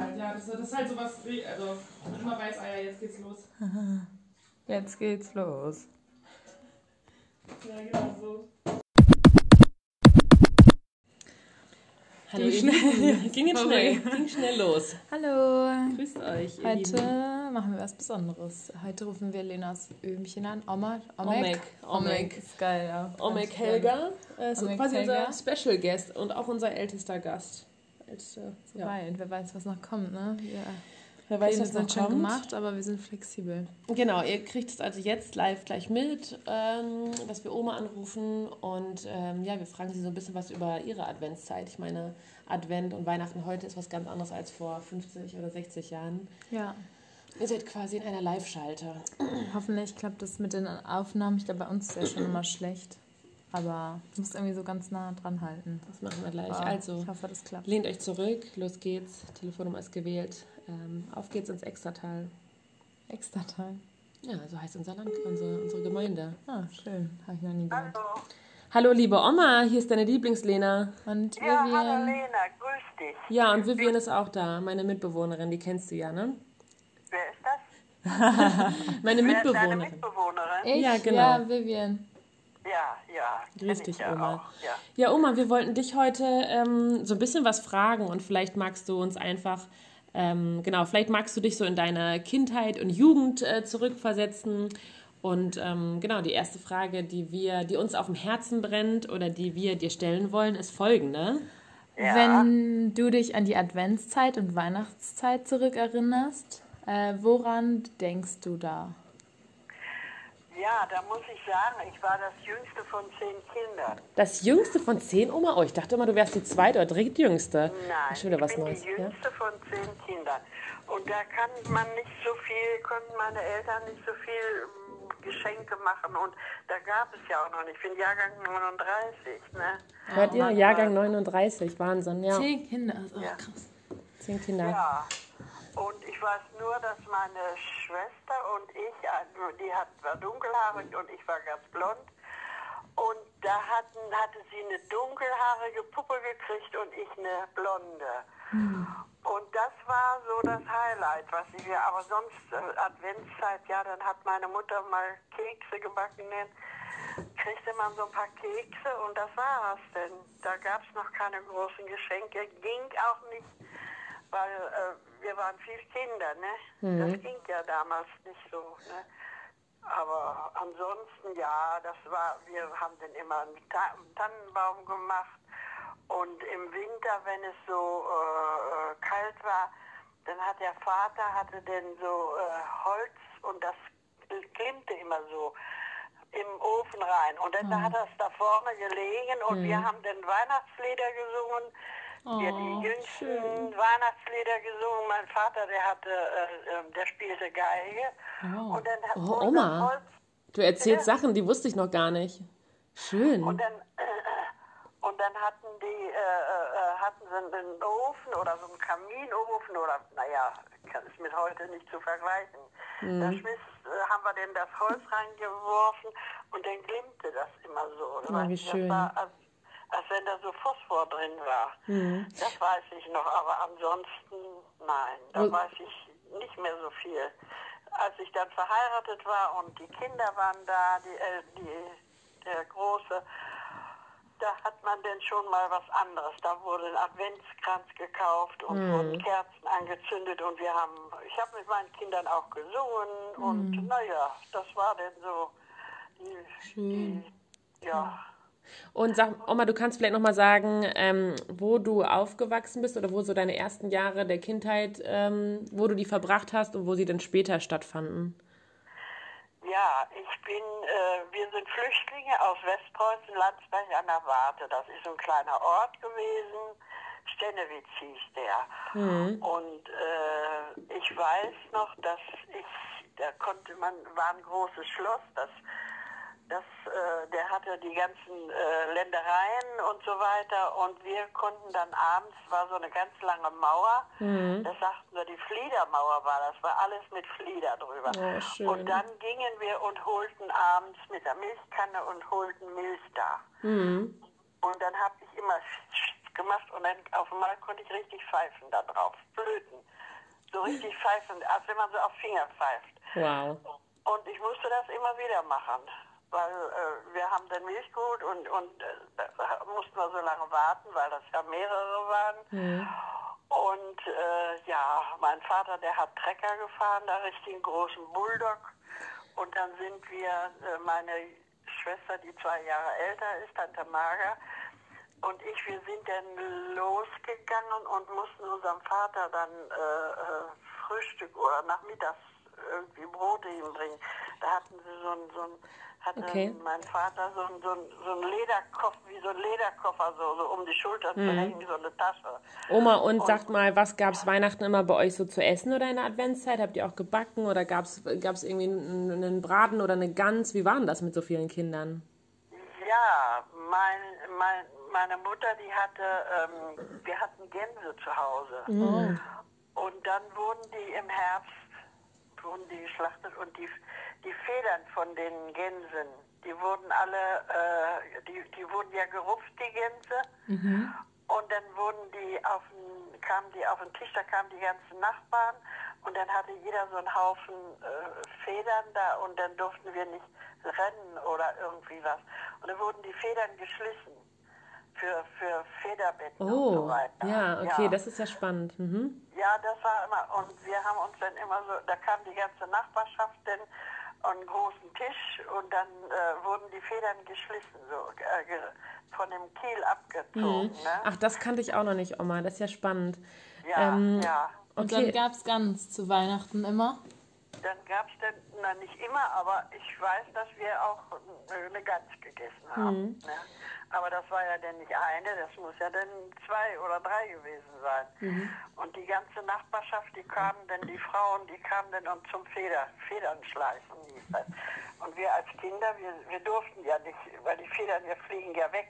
halt, ja. Das, das ist halt sowas, also immer weiß, ah ja, jetzt geht's los. Jetzt geht's los. Ja, genau so. Hallo, Ging Lieben. Ging jetzt schnell. Ging schnell los. Hallo. Grüßt euch, ihr Heute Lieben. machen wir was Besonderes. Heute rufen wir Lenas Öhmchen an. Oma, Omek, Omek. Omek. Ist geil, ja. Omek. Helga äh, ist Omek quasi Helga. unser Special Guest und auch unser ältester Gast. Älteste, ja. Weit. Wer weiß, was noch kommt, ne? Wir Wer weiß, Pläne was noch sind schon kommt. gemacht, aber wir sind flexibel. Genau, ihr kriegt es also jetzt live gleich mit, ähm, dass wir Oma anrufen und ähm, ja, wir fragen sie so ein bisschen was über ihre Adventszeit. Ich meine, Advent und Weihnachten heute ist was ganz anderes als vor 50 oder 60 Jahren. Ja. Ihr seid quasi in einer Live-Schalte. Hoffentlich klappt das mit den Aufnahmen. Ich glaube, bei uns ist ja schon immer schlecht. Aber du musst irgendwie so ganz nah dran halten. Das machen wir gleich. Aber Also, Ich hoffe, das klappt. lehnt euch zurück, los geht's. Telefonnummer ist gewählt. Ähm, auf geht's ins Extratal. Extra Teil. Ja, so heißt unser Land, unsere, unsere Gemeinde. Ah, schön. Habe ich noch nie gehört. Hallo. Hallo, liebe Oma, hier ist deine Lieblingslena. Und Ja, hallo Vivian. Lena, grüß dich. Ja, und Vivian ist auch da, meine Mitbewohnerin, die kennst du ja, ne? Wer ist das? Meine Wer ist deine Mitbewohnerin. Mitbewohnerin? Ich? Ja, genau. Ja, Vivian. Ja, ja. Grüß ich dich, ja Oma. Auch. Ja. Ja, Oma, wir wollten dich heute ähm, so ein bisschen was fragen und vielleicht magst du uns einfach, ähm, genau, vielleicht magst du dich so in deine Kindheit und Jugend äh, zurückversetzen. Und ähm, genau, die erste Frage, die wir, die uns auf dem Herzen brennt oder die wir dir stellen wollen, ist folgende. Ja. Wenn du dich an die Adventszeit und Weihnachtszeit zurückerinnerst, äh, woran denkst du da? Ja, da muss ich sagen, ich war das jüngste von zehn Kindern. Das jüngste von zehn, Oma? Oh, ich dachte immer, du wärst die zweite oder drittjüngste. Nein, Schon wieder ich was bin Neues. die Ja? jüngste von zehn Kindern. Und da kann man nicht so viel, konnten meine Eltern nicht so viel mm, Geschenke machen. Und da gab es ja auch noch nicht. Ich bin Jahrgang 39, ne? Hört ihr? Jahrgang 39, Wahnsinn, ja. Zehn Kinder. Oh, Ja. krass. Zehn Kinder. Ja, und ich weiß nur, dass meine Schwester und ich, also die hat, war dunkelhaarig und ich war ganz blond. Und da hatten, hatte sie eine dunkelhaarige Puppe gekriegt und ich eine blonde. Und das war so das Highlight, was ich mir, aber sonst äh, Adventszeit, ja, dann hat meine Mutter mal Kekse gebacken, dann kriegte man so ein paar Kekse und das war's, denn da gab es noch keine großen Geschenke, ging auch nicht, weil äh, wir waren vier Kinder, ne? Das ging ja damals nicht so, ne? Aber ansonsten, ja, das war, wir haben dann immer einen, Ta Tannenbaum gemacht. Und im Winter, wenn es so äh, äh, kalt war, dann hat der Vater hatte denn so äh, Holz und das klimmte immer so im Ofen rein. Und dann hat das da vorne gelegen und wir haben dann Weihnachtslieder gesungen. Wir die jüngsten Weihnachtslieder gesungen. Mein Vater, der hatte, äh, äh, der spielte Geige. Und dann hat Oh, Oma. Du erzählst Sachen, die wusste ich noch gar nicht. Schön. und dann, äh, und dann hatten die, äh, äh, hatten sie einen Ofen oder so einen Kaminofen oder, naja, kann es mit heute nicht zu vergleichen. Da schmiss, äh, haben wir denn das Holz reingeworfen und dann glimmte das immer so. Weißt wie schön. Das war, als, als wenn da so Phosphor drin war. Das weiß ich noch, aber ansonsten, nein, da Und- weiß ich nicht mehr so viel. Als ich dann verheiratet war und die Kinder waren da, die, äh, die, der Große, da hat man denn schon mal was anderes. Da wurde ein Adventskranz gekauft und wurden Kerzen angezündet und wir haben, ich habe mit meinen Kindern auch gesungen und naja, das war denn so die, die ja. Und sag, Oma, du kannst vielleicht noch mal sagen, ähm, wo du aufgewachsen bist oder wo so deine ersten Jahre der Kindheit, ähm, wo du die verbracht hast und wo sie dann später stattfanden. Ja, ich bin, äh, wir sind Flüchtlinge aus Westpreußen, Landsberg an der Warte. Das ist so ein kleiner Ort gewesen. Stennewitz hieß der. Und äh, ich weiß noch, dass ich, da konnte man, war ein großes Schloss, das, das, äh, der hatte die ganzen äh, Ländereien und so weiter. Und wir konnten dann abends, war so eine ganz lange Mauer, das sagten wir, die Fliedermauer war, das war alles mit Flieder drüber. Schön. Und dann gingen wir und holten abends mit der Milchkanne und holten Milch da. Und dann habe ich immer gemacht und dann auf einmal konnte ich richtig pfeifen da drauf. Flöten. So richtig pfeifen, als wenn man so auf Finger pfeift. Wow. Und ich musste das immer wieder machen, weil äh, wir haben dann Milchgut und, und äh, da mussten wir so lange warten, weil das ja mehrere waren. Und äh, ja, mein Vater, der hat Trecker gefahren, da richtig einen großen Bulldog. Und dann sind wir, äh, meine Schwester, die zwei Jahre älter ist, Tante Marga, und ich, wir sind dann losgegangen und mussten unserem Vater dann äh, äh, Frühstück oder nachmittags irgendwie Brote hinbringen. Da hatten sie so ein, so ein hatte Okay. mein Vater so ein, so ein, so ein Lederkoffer, wie so ein Lederkoffer, so, so um die Schulter zu hängen, wie so eine Tasche. Oma, und sagt mal, was gab es Weihnachten immer bei euch so zu essen oder in der Adventszeit? Habt ihr auch gebacken oder gab es irgendwie einen, einen Braten oder eine Gans? Wie war denn das mit so vielen Kindern? Ja, mein, mein, meine Mutter, die hatte, ähm, wir hatten Gänse zu Hause. Und dann wurden die im Herbst, wurden die geschlachtet und die, die Federn von den Gänsen, die wurden alle, äh, die, die wurden ja gerupft, die Gänse. Und dann wurden die auf den, kamen die auf den Tisch, da kamen die ganzen Nachbarn und dann hatte jeder so einen Haufen äh, Federn da und dann durften wir nicht rennen oder irgendwie was. Und dann wurden die Federn geschlissen für, für Federbetten und so Oh, weiter. ja, okay, das ist ja spannend. Mhm. Ja, das war immer, und wir haben uns dann immer so, da kam die ganze Nachbarschaft dann an einen großen Tisch und dann äh, wurden die Federn geschlissen, so äh, von dem Kiel abgezogen. Ne? Ach, das kannte ich auch noch nicht, Oma. Das ist ja spannend. ja, ähm, ja. Und Okay. dann gab es Gans zu Weihnachten immer. Dann gab es dann, na nicht immer, aber ich weiß, dass wir auch äh, eine Gans gegessen haben. Ne? Aber das war ja dann nicht eine, das muss ja dann zwei oder drei gewesen sein. Und die ganze Nachbarschaft, die kamen dann, die Frauen, die kamen dann und zum Feder, Federn schleifen, hieß das. Und wir als Kinder, wir, wir durften ja nicht, weil die Federn, wir fliegen ja weg.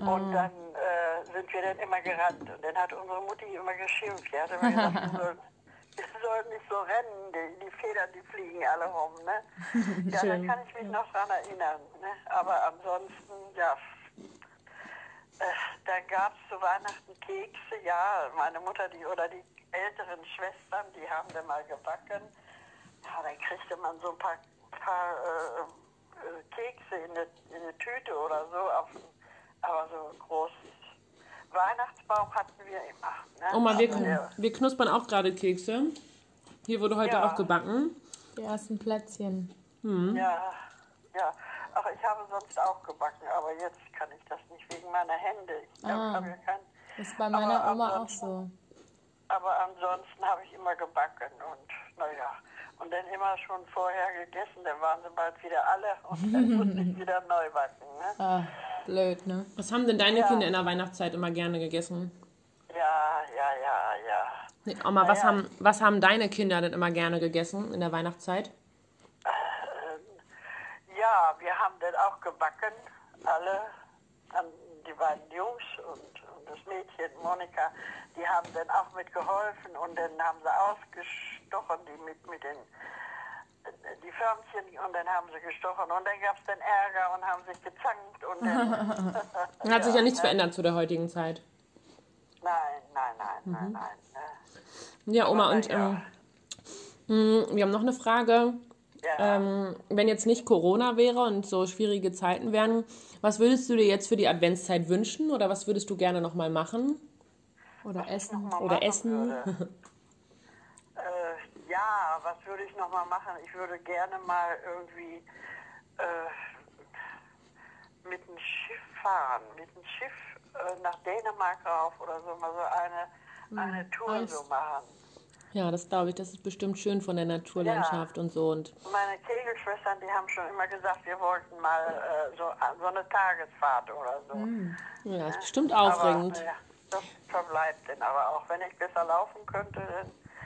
Und dann äh, sind wir dann immer gerannt. Und dann hat unsere Mutti immer geschimpft. Die hat immer gesagt, wir sollen, wir sollen nicht so rennen, die, die Federn, die fliegen alle rum. Ne? Ja, da kann ich mich noch dran erinnern. Ne? Aber ansonsten, ja. Äh, da gab es zu Weihnachten Kekse, ja. Meine Mutter die oder die älteren Schwestern, die haben dann mal gebacken. Ja, dann kriegte man so ein paar, paar äh, äh, Kekse in eine, in eine Tüte oder so. Auf, aber so ein großes Weihnachtsbaum hatten wir immer. Ne? Oma, wir, Aber der- wir knuspern auch gerade Kekse. Hier wurde heute Ja. auch gebacken. Die ersten Plätzchen. Ja, ja. Ich habe sonst auch gebacken, aber jetzt kann ich das nicht wegen meiner Hände. Ich Ah. habe ja kein, Das ist bei meiner Oma auch so. aber ansonsten habe ich immer gebacken und naja. Und dann immer schon vorher gegessen, dann waren sie bald wieder alle und dann musste ich wieder neu backen. Ne? Ah, blöd, ne? Was haben denn deine Kinder in der Weihnachtszeit immer gerne gegessen? Ja, ja, ja, ja. Nee, Oma, was, Naja. haben, was haben deine Kinder denn immer gerne gegessen in der Weihnachtszeit? Ja, haben dann auch gebacken, alle, die beiden Jungs und, und das Mädchen, Monika, die haben dann auch mitgeholfen und dann haben sie ausgestochen, die mit, mit den die Förmchen und dann haben sie gestochen und dann gab es dann Ärger und haben sich gezankt und dann, Hat sich ja nichts verändert zu der heutigen Zeit. nein, nein, nein, nein, nein. ne. Ja, Oma, Aber und ja. ähm, mh, wir haben noch eine Frage. Ja, Ähm, wenn jetzt nicht Corona wäre und so schwierige Zeiten wären, was würdest du dir jetzt für die Adventszeit wünschen oder was würdest du gerne nochmal machen? Oder essen. mal Oder essen? äh, ja, was würde ich noch mal machen? Ich würde gerne mal irgendwie äh, mit dem Schiff fahren, mit dem Schiff äh, nach Dänemark rauf oder so mal so eine, eine Tour Eis. so machen. Ja, das glaube ich, das ist bestimmt schön von der Naturlandschaft und so. Und Meine Kegelschwestern, die haben schon immer gesagt, wir wollten mal äh, so, so eine Tagesfahrt oder so. ja, ist bestimmt aufregend. Aber, ja, das verbleibt denn. Aber auch wenn ich besser laufen könnte,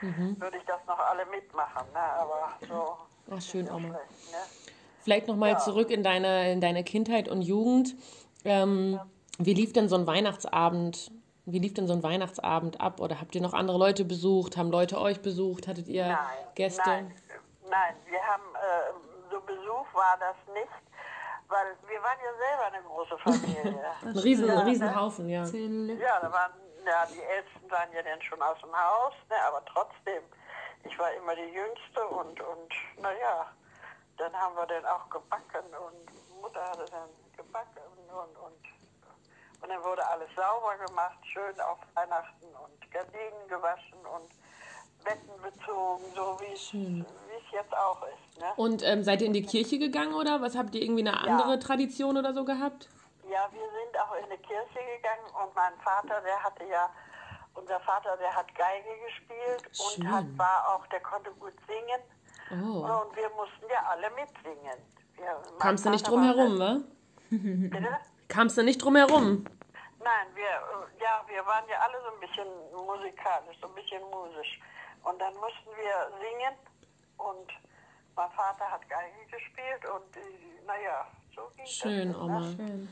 dann würde ich das noch alle mitmachen. Ne? Aber so Ach, schön, Oma. schlecht. Ne? Vielleicht nochmal zurück in deine, in deine Kindheit und Jugend. Ähm, wie lief denn so ein Weihnachtsabend? Wie lief denn so ein Weihnachtsabend ab? Oder habt ihr noch andere Leute besucht? Haben Leute euch besucht? Hattet ihr Nein, Gäste? Nein, nein, wir haben, äh, so Besuch war das nicht, weil wir waren ja selber eine große Familie. Ein riesen, ein Riesenhaufen, ja. Zehn ja, da waren, ja, die Ältesten waren ja dann schon aus dem Haus, ne, aber trotzdem, ich war immer die Jüngste und, und naja, dann haben wir dann auch gebacken und Mutter hatte dann gebacken und, und, und dann wurde alles sauber gemacht, schön auf Weihnachten und Gardinen gewaschen und Betten bezogen, so wie es jetzt auch ist. Ne? Und ähm, seid ihr in die Kirche gegangen oder was? Habt ihr irgendwie eine andere Tradition oder so gehabt? Ja, wir sind auch in die Kirche gegangen und mein Vater, der hatte ja, unser Vater, der hat Geige gespielt Schön. und hat, war auch, der konnte gut singen. Oh. Und wir mussten ja alle mitsingen. Kamst du nicht drum herum, wa? eine- Bitte? Kamst du nicht drum herum? Nein, wir, äh, ja, wir waren ja alle so ein bisschen musikalisch, so ein bisschen musisch. Und dann mussten wir singen und mein Vater hat Geige gespielt und naja, so ging Schön, das. Oma. Schön.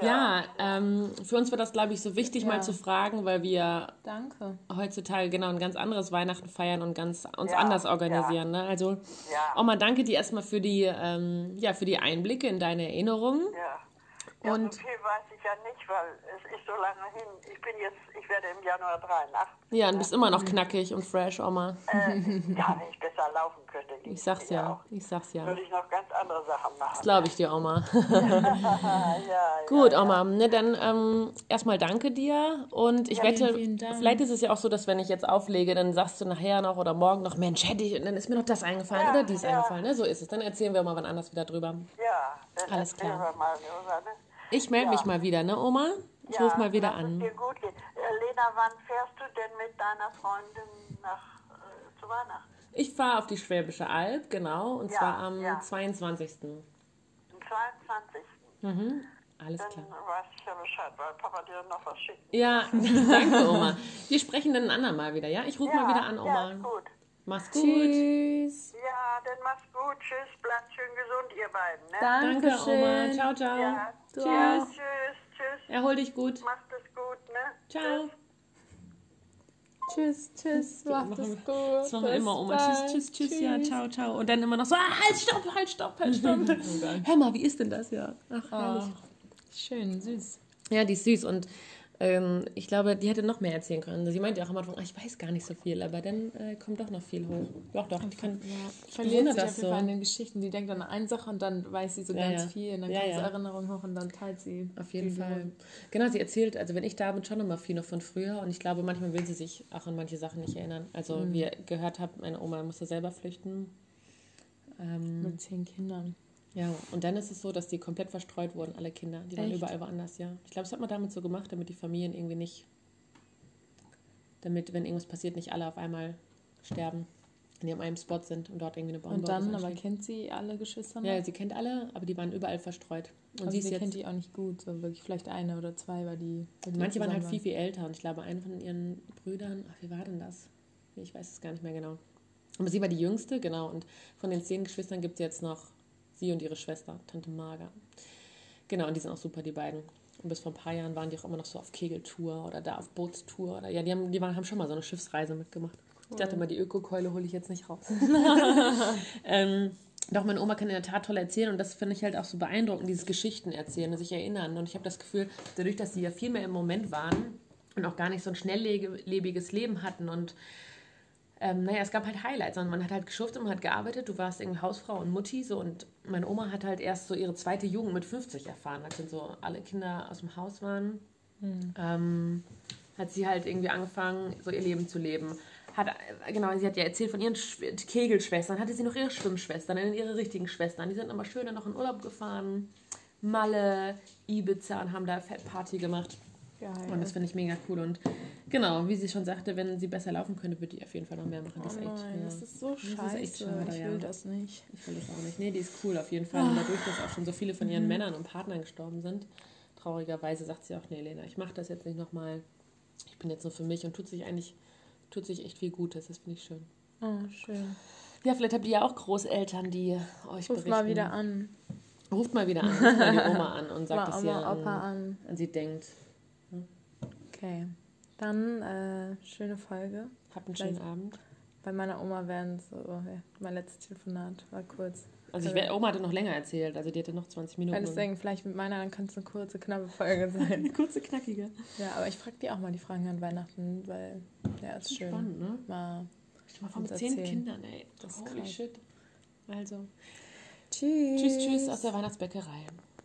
Ja, ähm, für uns war das, glaube ich, so wichtig, Ja. mal zu fragen, weil wir Danke. heutzutage genau ein ganz anderes Weihnachten feiern und ganz uns Ja, anders organisieren. Ne? Also, Ja. Oma, danke dir erstmal für die, ähm, ja, für die Einblicke in deine Erinnerungen. Ja. Ja, Und- so viel weiß ich ja nicht, weil es ist so lange hin. Ich bin jetzt, ich werde im Januar 83. Ja, und bist immer noch knackig und fresh, Oma. Äh, ja, wenn ich besser laufen könnte. Ich sag's ja, ich sag's ja. Würde ich noch ganz andere Sachen machen. Das glaube ich dir, Oma. Ja, ja, Gut, Oma, ne, dann ähm, erstmal danke dir und ich wette, vielen, vielen Dank. vielleicht ist es ja auch so, dass wenn ich jetzt auflege, dann sagst du nachher noch oder morgen noch, Mensch, hätte ich, und dann ist mir noch das eingefallen Ja, oder dies ja. eingefallen, ne? So ist es. Dann erzählen wir mal wann anders wieder drüber. Ja, dann Alles klar. Wir mal, oder, ne? Ich melde Ja. mich mal wieder, ne, Oma? Ich Ja, ruf mal wieder an. Dir gut gehen. Äh, Lena, wann fährst du denn mit deiner Freundin nach äh, zu Weihnachten? Ich fahre auf die Schwäbische Alb, genau, und Ja, zwar am ja. 22. Am 22. Mhm. Alles Dann klar. weiß ich ja Bescheid, weil Papa dir noch was schickt. Ja, danke, Oma. Wir sprechen dann ein andermal wieder, ja? Ich rufe mal wieder an, Ja, Oma. ist gut. Mach's gut. Tschüss. Ja, dann mach's gut. Tschüss, bleibt schön gesund, ihr beiden. Ne? Danke, Dankeschön. Oma. Ciao, ciao. Ja, auch. tschüss, tschüss. Erhol dich gut. Macht es gut, ne? Ciao. Tschüss, tschüss. Macht machen es wir- gut. Das machen wir Bis immer, Oma. bald. Tschüss, tschüss, tschüss, ja, ciao, ciao. Und dann immer noch so, ah, halt, stopp, halt, stopp, halt, stopp. Hör mal, wie ist denn das, ja? Ach, herrlich. Schön, süß. Ja, die ist süß und ähm, ich glaube, die hätte noch mehr erzählen können. Sie meinte auch am Anfang, ach, ich weiß gar nicht so viel, aber dann äh, kommt doch noch viel hoch. Doch, doch, ich kann. Ich Verliert bewundere sich das so. In den Geschichten. Die denkt an eine Sache und dann weiß sie so Ja, ganz ja. viel. Und dann Ja, kommt so ja. Erinnerung hoch und dann teilt sie. Auf jeden Fall. Genau, sie erzählt, also wenn ich da bin, schon immer viel noch von früher und ich glaube, manchmal will sie sich auch an manche Sachen nicht erinnern. Also, Mhm. wie ihr gehört habt, meine Oma musste selber flüchten. Ähm, Mit zehn Kindern. Ja, und dann ist es so, dass die komplett verstreut wurden, alle Kinder. Die waren Echt? überall woanders, ja. Ich glaube, das hat man damit so gemacht, damit die Familien irgendwie nicht, damit, wenn irgendwas passiert, nicht alle auf einmal sterben, wenn die an einem Spot sind und dort irgendwie eine Bombe Und dann, aber kennt sie alle Geschwister noch? Ja, sie kennt alle, aber die waren überall verstreut. Und also sie ist sie jetzt. kennt die auch nicht gut. So wirklich vielleicht eine oder zwei, weil die. weil die Manche waren halt viel, viel älter und ich glaube, eine von ihren Brüdern, ach, wie war denn das? Ich weiß es gar nicht mehr genau. Aber sie war die jüngste, genau. Und von den zehn Geschwistern gibt es jetzt noch sie und ihre Schwester, Tante Marga. Genau, und die sind auch super, die beiden. Und bis vor ein paar Jahren waren die auch immer noch so auf Kegeltour oder da auf Bootstour. Oder, ja, die, haben, die waren, haben schon mal so eine Schiffsreise mitgemacht. Ich dachte mal, die Ökokeule hole ich jetzt nicht raus. ähm, doch, meine Oma kann in der Tat toll erzählen und das finde ich halt auch so beeindruckend, dieses Geschichten erzählen und sich erinnern. Und ich habe das Gefühl, dadurch, dass sie ja viel mehr im Moment waren und auch gar nicht so ein schnelllebiges Leben hatten und ähm, naja, es gab halt Highlights und man hat halt geschuftet, man hat gearbeitet, du warst irgendwie Hausfrau und Mutti so und meine Oma hat halt erst so ihre zweite Jugend mit 50 erfahren, als dann so alle Kinder aus dem Haus waren. Ähm, hat sie halt irgendwie angefangen, so ihr Leben zu leben. Hat, äh, genau, sie hat ja erzählt von ihren Schw Kegelschwestern, hatte sie noch ihre Schwimmschwestern, dann ihre richtigen Schwestern. Die sind immer schön dann noch in Urlaub gefahren. Malle, Ibiza und haben da Fettparty gemacht. Geil. Und das finde ich mega cool. Und genau, wie sie schon sagte, wenn sie besser laufen könnte, würde die auf jeden Fall noch mehr machen. Das oh ist echt, nein, ja. das ist so Das ist scheiße. echt schade, ich ja. will das nicht. Ich will das auch nicht. Nee, die ist cool auf jeden Fall. Und dadurch, dass auch schon so viele von ihren Männern und Partnern gestorben sind, traurigerweise sagt sie auch, nee, Lena, ich mache das jetzt nicht nochmal. Ich bin jetzt nur für mich und tut sich eigentlich, tut sich echt viel Gutes. Das finde ich schön. Oh, schön. Ja, vielleicht habt ihr ja auch Großeltern, die euch Ruf berichten. mal wieder an. Ruft mal wieder an. Ruft mal die Oma an und sagt, dass ihr an, an. an sie denkt. Okay. Dann äh, schöne Folge. Habt einen schönen Vielleicht- Abend. Bei meiner Oma wären so, ja, mein letztes Telefonat war kurz. Also ich, wär- Oma hatte noch länger erzählt, also die hatte noch 20 Minuten. Deswegen vielleicht mit meiner, dann kann es eine kurze, knappe Folge sein. Eine kurze, knackige. ja, aber ich frage die auch mal die Fragen an Weihnachten, weil, ja, ist schön. Spannend, ne? Mal. Stell mal vor, mit zehn. Kindern, ey. Das ist Holy krass. shit. Also, Tschüss. tschüss, tschüss aus der Weihnachtsbäckerei.